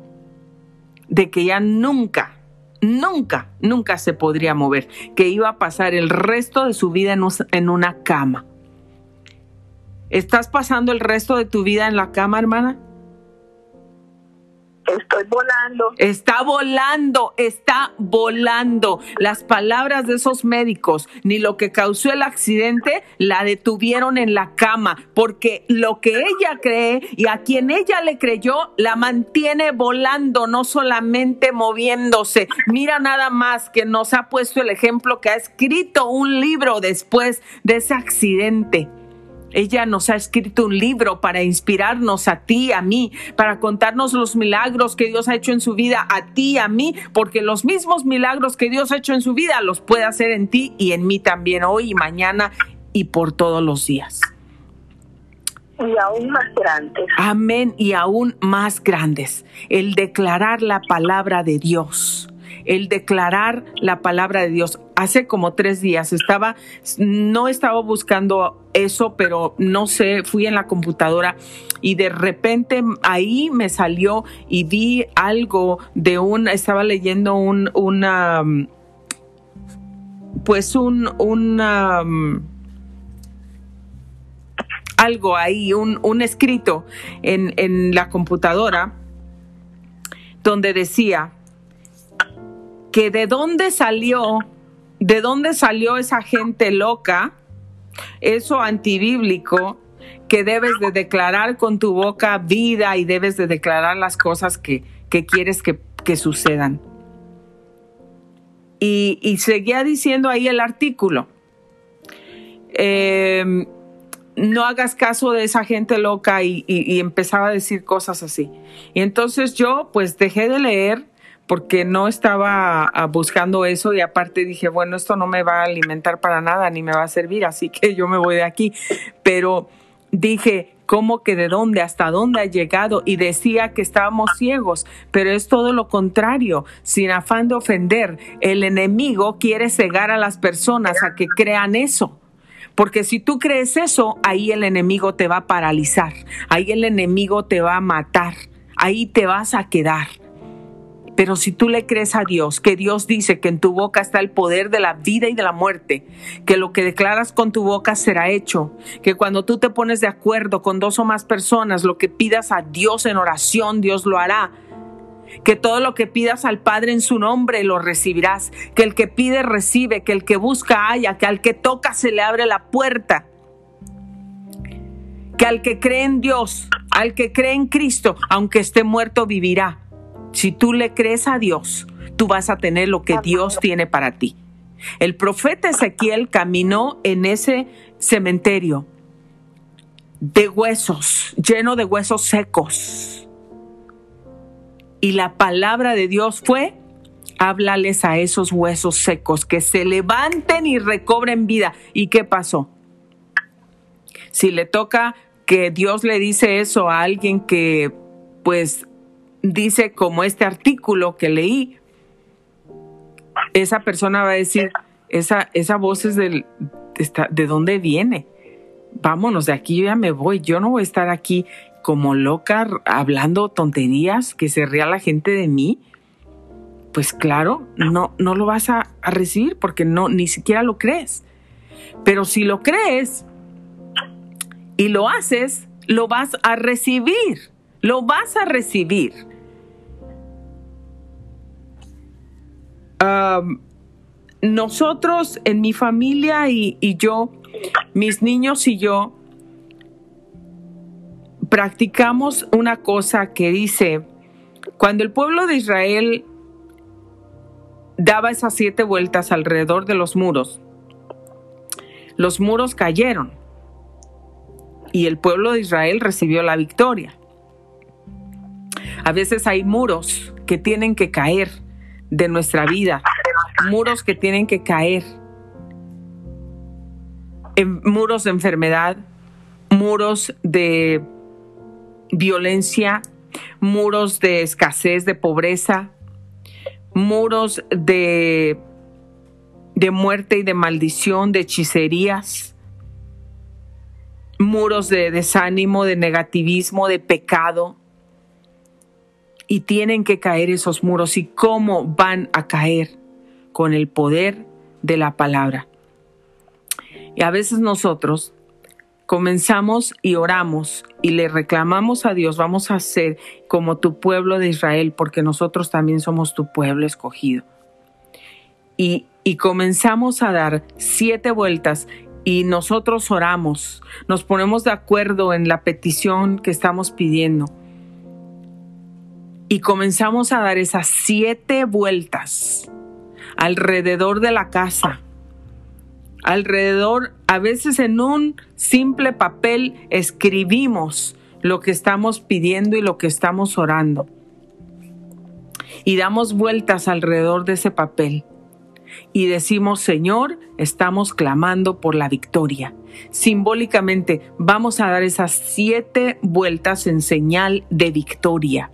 de que ya nunca, nunca, nunca se podría mover, que iba a pasar el resto de su vida en, en una cama. ¿Estás pasando el resto de tu vida en la cama, hermana? Estoy volando. Está volando, está volando. Las palabras de esos médicos, ni lo que causó el accidente, la detuvieron en la cama, porque lo que ella cree y a quien ella le creyó, la mantiene volando, no solamente moviéndose. Mira nada más que nos ha puesto el ejemplo que ha escrito un libro después de ese accidente. Ella nos ha escrito un libro para inspirarnos a ti, a mí, para contarnos los milagros que Dios ha hecho en su vida, a ti, a mí, porque los mismos milagros que Dios ha hecho en su vida los puede hacer en ti y en mí también hoy y mañana y por todos los días. Y aún más grandes. Amén, y aún más grandes. El declarar la palabra de Dios el declarar la palabra de Dios. Hace como tres días estaba, no estaba buscando eso, pero no sé, fui en la computadora y de repente ahí me salió y vi algo de un, estaba leyendo un, una, pues un, una, algo ahí, un, un escrito en, en la computadora donde decía que de dónde salió, de dónde salió esa gente loca, eso antibíblico, que debes de declarar con tu boca vida y debes de declarar las cosas que, que quieres que, que sucedan. Y, y, seguía diciendo ahí el artículo. Eh, no hagas caso de esa gente loca y, empezaba a decir cosas así. Y entonces yo pues dejé de leer porque no estaba ah, buscando eso y aparte dije, bueno, esto no me va a alimentar para nada ni me va a servir, así que yo me voy de aquí. Pero dije, ¿cómo que de dónde, hasta dónde ha llegado? Y decía que estábamos ciegos, pero es todo lo contrario, sin afán de ofender. El enemigo quiere cegar a las personas a que crean eso. Porque si tú crees eso, ahí el enemigo te va a paralizar, ahí el enemigo te va a matar, ahí te vas a quedar. Pero si tú le crees a Dios, que Dios dice que en tu boca está el poder de la vida y de la muerte, que lo que declaras con tu boca será hecho, que cuando tú te pones de acuerdo con dos o más personas, lo que pidas a Dios en oración, Dios lo hará, que todo lo que pidas al Padre en su nombre lo recibirás, que el que pide recibe, que el que busca haya, que al que toca se le abre la puerta, que al que cree en Dios, al que cree en Cristo, aunque esté muerto, vivirá. Si tú le crees a Dios, tú vas a tener lo que Dios tiene para ti. El profeta Ezequiel caminó en ese cementerio de huesos, lleno de huesos secos y la palabra de Dios fue, háblales a esos huesos secos, que se levanten y recobren vida. ¿Y qué pasó? Si le toca que Dios le dice eso a alguien que, pues, dice como este artículo que leí, esa persona va a decir, esa, voz es del, de dónde viene. Vámonos, de aquí ya me voy. Yo no voy a estar aquí como loca hablando tonterías, que se ría la gente de mí, pues claro, no, no lo vas a, a recibir porque no, ni siquiera lo crees. Pero si lo crees y lo haces, lo vas a recibir, lo vas a recibir. Nosotros en mi familia y, yo, mis niños y yo, practicamos una cosa que dice, cuando el pueblo de Israel daba esas siete vueltas alrededor de los muros, los muros cayeron y el pueblo de Israel recibió la victoria. A veces hay muros que tienen que caer de nuestra vida, muros que tienen que caer, en muros de enfermedad, muros de violencia, muros de escasez, de pobreza, muros de, de muerte y de maldición, de hechicerías, muros de desánimo, de negativismo, de pecado. Y tienen que caer esos muros. ¿Y cómo van a caer? Con el poder de la palabra. Y a veces nosotros comenzamos y oramos y le reclamamos a Dios, vamos a ser como tu pueblo de Israel, porque nosotros también somos tu pueblo escogido. Y, y comenzamos a dar siete vueltas y nosotros oramos, nos ponemos de acuerdo en la petición que estamos pidiendo. Y comenzamos a dar esas siete vueltas alrededor de la casa alrededor, a veces en un simple papel escribimos lo que estamos pidiendo y lo que estamos orando. Y damos vueltas alrededor de ese papel. Y decimos, Señor, estamos clamando por la victoria. Simbólicamente vamos a dar esas siete vueltas en señal de victoria.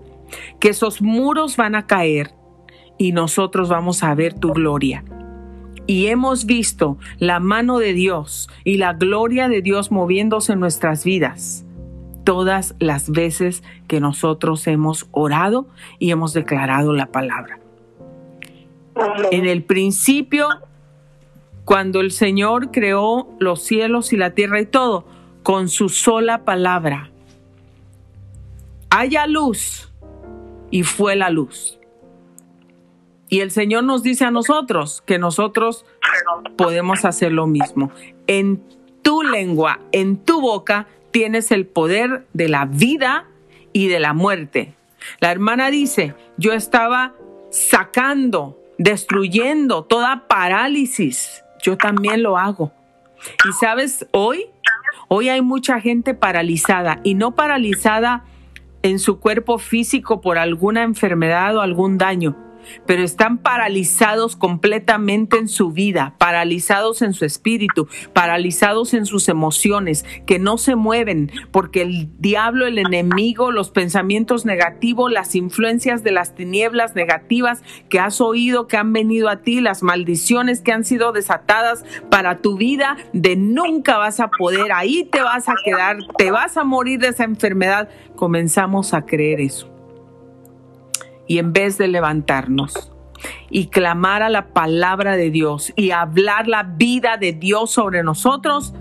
Que esos muros van a caer y nosotros vamos a ver tu gloria. Y hemos visto la mano de Dios y la gloria de Dios moviéndose en nuestras vidas todas las veces que nosotros hemos orado y hemos declarado la palabra. En el principio, cuando el Señor creó los cielos y la tierra y todo, con su sola palabra, haya luz y fue la luz. Y el Señor nos dice a nosotros que nosotros podemos hacer lo mismo. En tu lengua, en tu boca, tienes el poder de la vida y de la muerte. La hermana dice, yo estaba sacando, destruyendo toda parálisis. Yo también lo hago. Y sabes, hoy, hoy hay mucha gente paralizada y no paralizada en su cuerpo físico por alguna enfermedad o algún daño, pero están paralizados completamente en su vida, paralizados en su espíritu, paralizados en sus emociones, que no se mueven porque el diablo, el enemigo, los pensamientos negativos, las influencias de las tinieblas negativas que has oído, que han venido a ti, las maldiciones que han sido desatadas para tu vida, de nunca vas a poder, ahí te vas a quedar, te vas a morir de esa enfermedad. Comenzamos a creer eso y en vez de levantarnos y clamar a la palabra de Dios y hablar la vida de Dios sobre nosotros,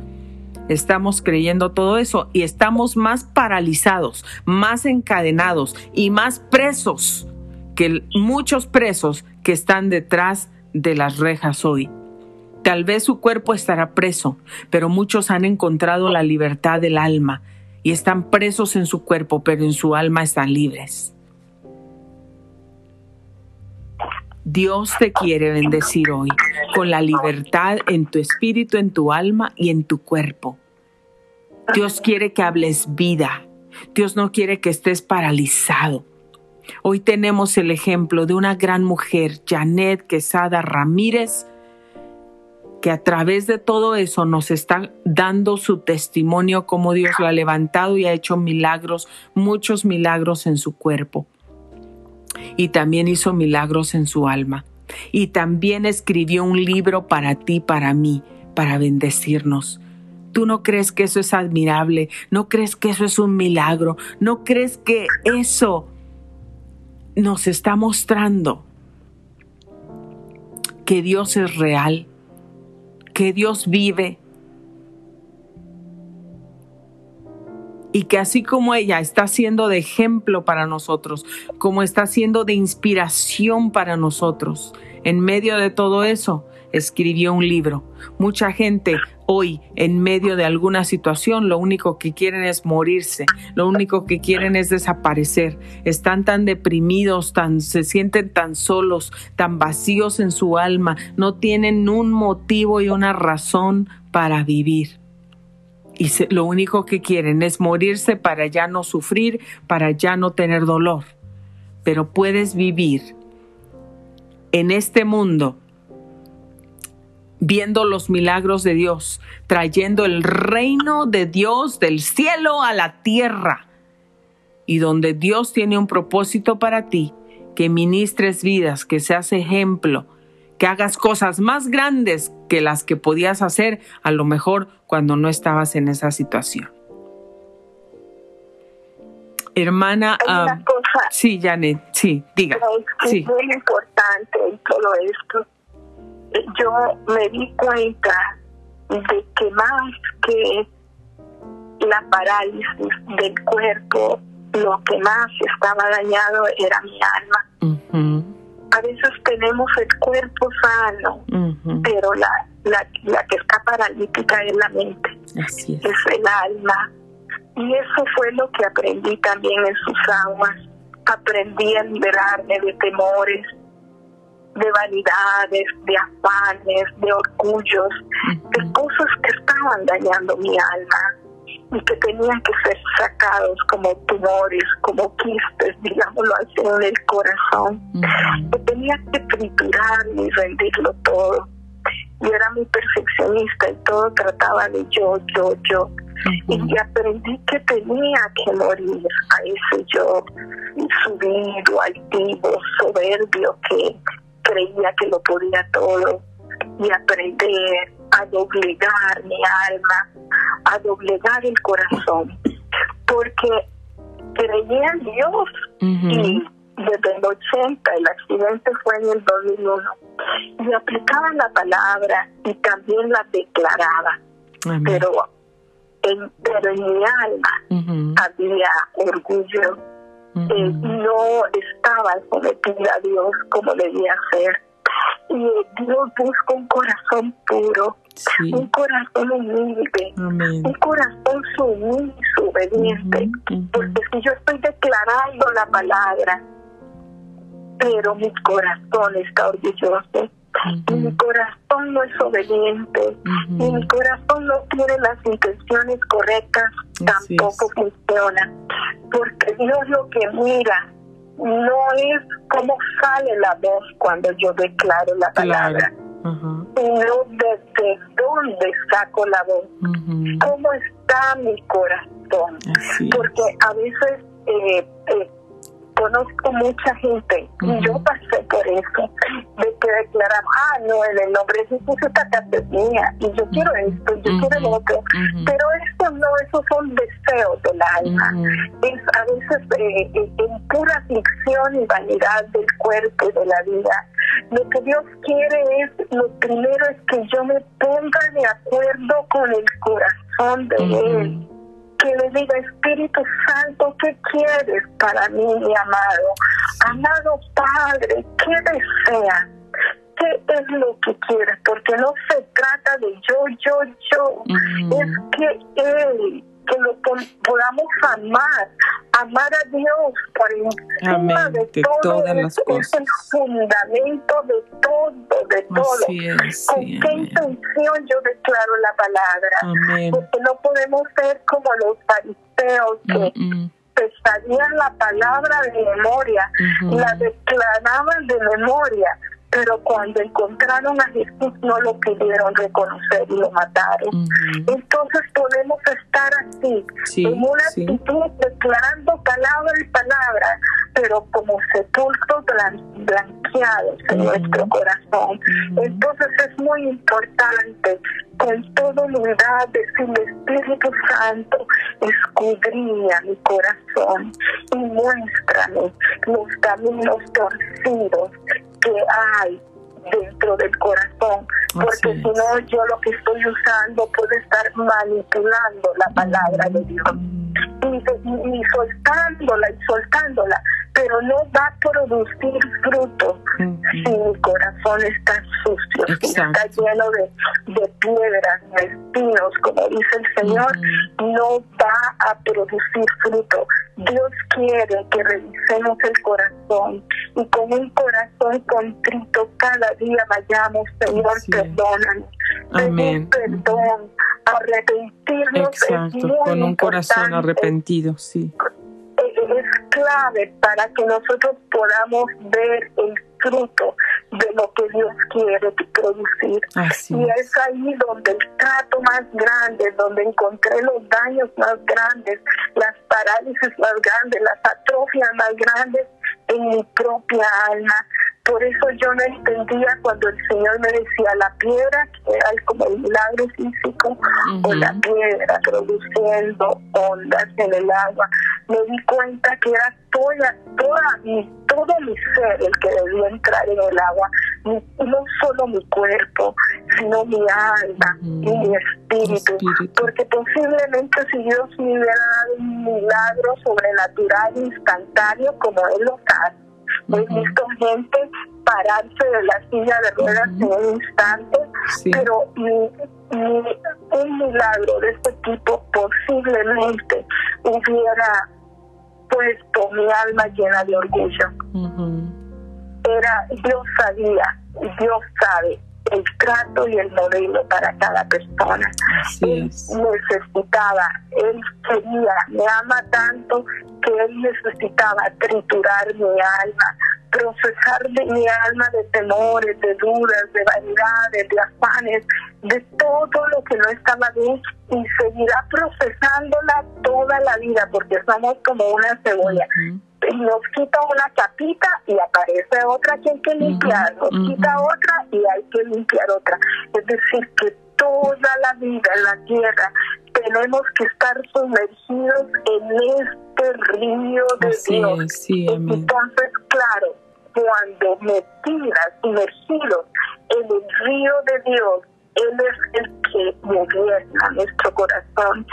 estamos creyendo todo eso y estamos más paralizados, más encadenados y más presos que muchos presos que están detrás de las rejas hoy. Tal vez su cuerpo estará preso, pero muchos han encontrado la libertad del alma y están presos en su cuerpo, pero en su alma están libres. Dios te quiere bendecir hoy con la libertad en tu espíritu, en tu alma y en tu cuerpo. Dios quiere que hables vida. Dios no quiere que estés paralizado. Hoy tenemos el ejemplo de una gran mujer, Janet Quesada Ramírez, que a través de todo eso nos está dando su testimonio como Dios lo ha levantado y ha hecho milagros, muchos milagros en su cuerpo y también hizo milagros en su alma. Y también escribió un libro para ti, para mí, para bendecirnos. ¿Tú no crees que eso es admirable? ¿No crees que eso es un milagro? ¿No crees que eso nos está mostrando que Dios es real, que Dios vive, y que así como ella está siendo de ejemplo para nosotros, como está siendo de inspiración para nosotros, en medio de todo eso, escribió un libro. Mucha gente hoy, en medio de alguna situación, lo único que quieren es morirse, lo único que quieren es desaparecer. Están tan deprimidos, tan, se sienten tan solos, tan vacíos en su alma, no tienen un motivo y una razón para vivir y lo único que quieren es morirse para ya no sufrir, para ya no tener dolor. Pero puedes vivir en este mundo viendo los milagros de Dios, trayendo el reino de Dios del cielo a la tierra. Y donde Dios tiene un propósito para ti, que ministres vidas, que seas ejemplo, que hagas cosas más grandes que las que podías hacer a lo mejor cuando no estabas en esa situación. Hermana, um, sí, Janet, sí, diga. Es, sí. muy importante en todo esto. Yo me di cuenta de que más que la parálisis del cuerpo, lo que más estaba dañado era mi alma a veces tenemos el cuerpo sano, pero la, la, la, que está paralítica es la mente, es. el alma. Y eso fue lo que aprendí también en sus aguas. Aprendí a liberarme de temores, de vanidades, de afanes, de orgullos, de cosas que estaban dañando mi alma y que tenían que ser sacados como tumores, como quistes, digámoslo así, en el corazón. Que tenía que triturar y rendirlo todo. Yo era muy perfeccionista y todo trataba de yo, yo, yo. y aprendí que tenía que morir a ese yo subido, altivo, soberbio que creía que lo podía todo y aprender a doblegar mi alma, a doblegar el corazón, porque creía en Dios y desde el 80, el accidente fue en el 2001, y aplicaba la palabra y también la declaraba, pero en, pero en mi alma había orgullo, eh, no estaba sometida a Dios como debía ser. Y Dios busca un corazón puro, un corazón humilde, un corazón sumiso, obediente. Porque si yo estoy declarando la palabra, pero mi corazón está orgulloso, y mi corazón no es obediente, y mi corazón no tiene las intenciones correctas, tampoco funciona. Porque Dios lo que mira no es cómo sale la voz cuando yo declaro la palabra, sino desde dónde saco la voz, cómo está mi corazón. Porque a veces eh, eh, conozco mucha gente y yo pasé por eso, de que declaramos, ah, no, en el nombre de Jesús esta casa es mía y yo quiero esto, yo quiero lo otro, pero esto no, esos son deseos del alma, es a veces eh, eh, en pura ficción y vanidad del cuerpo y de la vida. Lo que Dios quiere es, lo primero es que yo me ponga de acuerdo con el corazón de Él que le diga, Espíritu Santo, ¿qué quieres para mí, mi amado? Amado Padre, ¿qué deseas? ¿Qué es lo que quieres? Porque no se trata de yo, yo, yo. Es que Él que lo podamos amar, amar a Dios por encima de, todo. Todas las es el fundamento de todo, de todo. ¿Con qué intención yo declaro la palabra? Porque no podemos ser como los fariseos que pesarían la palabra de memoria, la declaraban de memoria pero cuando encontraron a Jesús no lo pudieron reconocer y lo mataron. Entonces podemos estar así, en una actitud declarando palabra y palabra, pero como sepulcros blanqueados en nuestro corazón. Entonces es muy importante con toda humildad decirle Espíritu Santo, escudriña mi corazón y muéstrame los caminos torcidos que hay dentro del corazón, porque si no yo lo que estoy usando puede estar manipulando la palabra de Dios. Y, soltándola y soltándola, pero no va a producir fruto si mi corazón está sucio, si está lleno de, de, piedras, de espinos, como dice el Señor, no va a producir fruto. Dios quiere que revisemos el corazón y con un corazón contrito cada día vayamos, Señor, perdónanos. Amén. Perdón, arrepentirnos. Exacto, con un corazón arrepentido, sí. Es clave para que nosotros podamos ver el fruto de lo que Dios quiere producir. y es ahí donde el trato más grande, donde encontré los daños más grandes, las parálisis más grandes, las atrofias más grandes en mi propia alma. Por eso yo no entendía cuando el Señor me decía la piedra, que era como el milagro físico, o la piedra produciendo ondas en el agua. Me di cuenta que era toda, toda mi, todo mi ser el que debía entrar en el agua, no solo mi cuerpo, sino mi alma y mi espíritu. Porque posiblemente si Dios me hubiera dado un milagro sobrenatural instantáneo como Él lo hace, He visto gente pararse de la silla de ruedas en un instante, pero un milagro de este tipo posiblemente hubiera puesto mi alma llena de orgullo. Era, Dios sabía, Dios sabe el trato y el modelo para cada persona. él necesitaba, él quería, me ama tanto que él necesitaba triturar mi alma, procesar de mi alma de temores, de dudas, de vanidades, de afanes, de todo lo que no estaba bien y seguirá procesándola toda la vida porque somos como una cebolla. Nos quita una capita y aparece otra que hay que limpiar, nos quita otra y hay que limpiar otra. Es decir, que toda la vida en la tierra tenemos que estar sumergidos en este río de Dios. Entonces, claro, cuando metidas, sumergidos en el río de Dios, Él es el que gobierna nuestro corazón.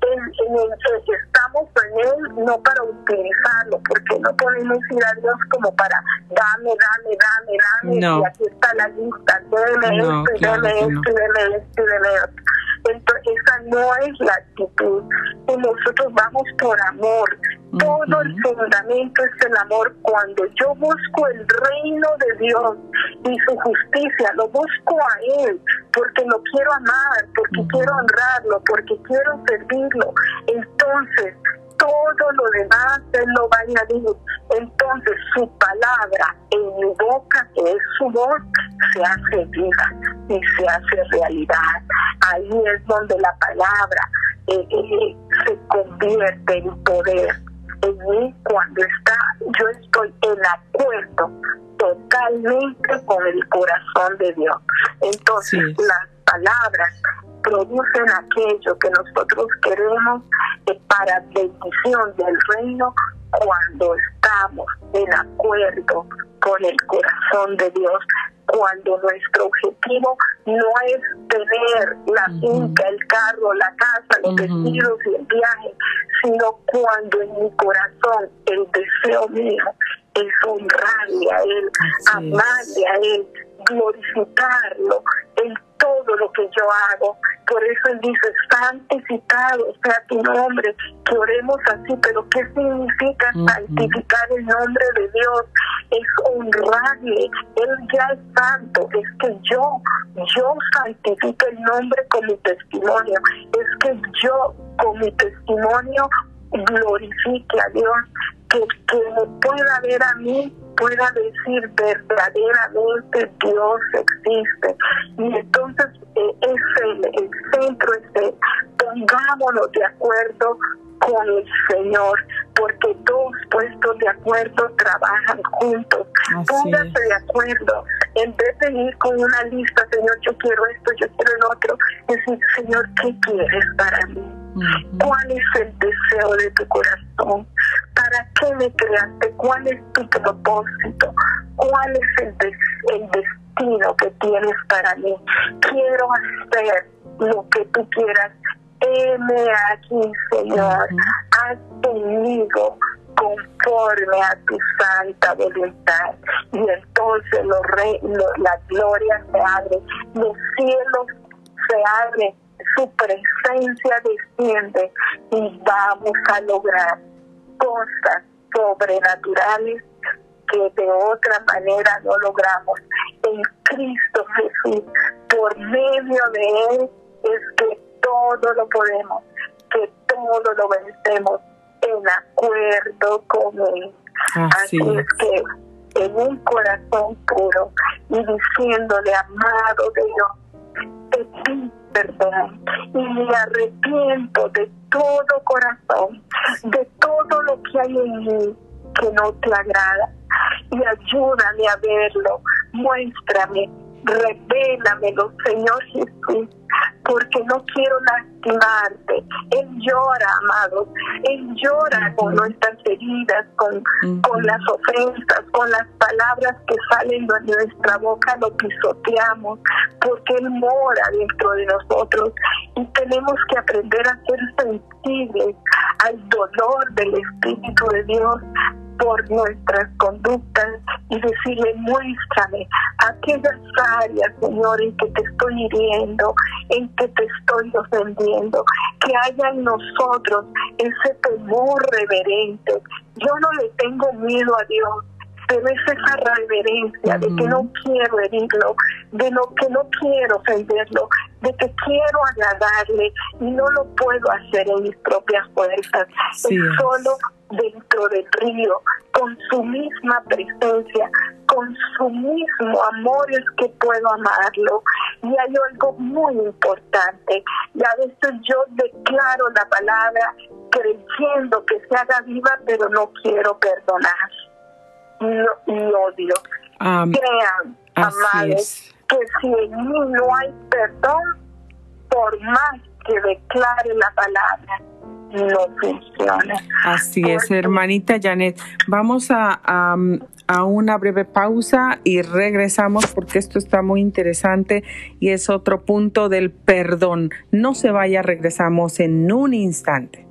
En, el que estamos en Él no para utilizarlo, porque no podemos ir a Dios como para dame, dame, dame, dame, y aquí está la lista, deme esto, deme esto, deme esto, deme esto. Entonces, esa no es la actitud. Y nosotros vamos por amor. Todo el fundamento es el amor. Cuando yo busco el reino de Dios y su justicia, lo busco a Él porque lo quiero amar, porque quiero honrarlo, porque quiero servirlo. Entonces, todo lo demás Él lo va a añadir. Entonces su palabra en mi boca, que es su voz, se hace vida y se hace realidad. Ahí es donde la palabra eh, eh, se convierte en poder. En mí cuando está, yo estoy en acuerdo totalmente con el corazón de Dios. Entonces las palabras producen aquello que nosotros queremos para bendición del reino cuando estamos en acuerdo con el corazón de Dios, cuando nuestro objetivo no es tener la finca, el carro, la casa, los vestidos y el viaje, sino cuando en mi corazón el deseo mío es honrarle a Él, amarle a Él, glorificarlo en todo lo que yo hago. Por eso Él dice, santificado sea tu nombre, que oremos así, pero ¿qué significa santificar el nombre de Dios? Es honrarle, Él ya es santo, es que yo, yo santifico el nombre con mi testimonio, es que yo con mi testimonio glorifique a Dios, que, que me pueda ver a mí pueda decir verdaderamente Dios existe. Y entonces eh, es el, el centro, es pongámonos de acuerdo con el Señor, porque dos puestos de acuerdo trabajan juntos. Póngase de acuerdo. En vez de ir con una lista, Señor, yo quiero esto, yo quiero el otro, decir, Señor, ¿qué quieres para mí? ¿Cuál es el deseo de tu corazón? ¿Para qué me creaste? ¿Cuál es tu propósito? ¿Cuál es el, el destino que tienes para mí? Quiero hacer lo que tú quieras. Heme aquí, Señor. Haz conmigo conforme a tu santa voluntad. Y entonces los rey, la gloria se abre, los cielos se abren su presencia desciende y vamos a lograr cosas sobrenaturales que de otra manera no logramos. En Cristo Jesús, por medio de Él, es que todo lo podemos, que todo lo vencemos en acuerdo con Él. Así, es que en un corazón puro y diciéndole, amado de Dios, te pido perdón. Y me arrepiento de todo corazón, de todo lo que hay en mí que no te agrada. Y ayúdame a verlo, muéstrame, revélamelo, Señor Jesús, porque no quiero lastimarte. Él llora, amados. Él llora con nuestras heridas, con, con las ofensas, con las palabras que salen de nuestra boca, lo pisoteamos, porque Él mora dentro de nosotros y tenemos que aprender a ser sensibles al dolor del Espíritu de Dios por nuestras conductas y decirle, muéstrame aquellas áreas, Señor, en que te estoy hiriendo, en que te estoy ofendiendo, que haya en nosotros ese temor reverente. Yo no le tengo miedo a Dios, pero es esa reverencia de que no quiero herirlo, de lo que no quiero ofenderlo, de que quiero agradarle y no lo puedo hacer en mis propias fuerzas. es solo dentro del río con su misma presencia, con su mismo amor es que puedo amarlo. Y hay algo muy importante. Y a veces yo declaro la palabra creyendo que se haga viva, pero no quiero perdonar. Y odio. Crean, amados, que si en mí no hay perdón, por más que declare la palabra, no funciona. Así es, hermanita Janet. Vamos a, a, una breve pausa y regresamos porque esto está muy interesante y es otro punto del perdón. No se vaya, regresamos en un instante.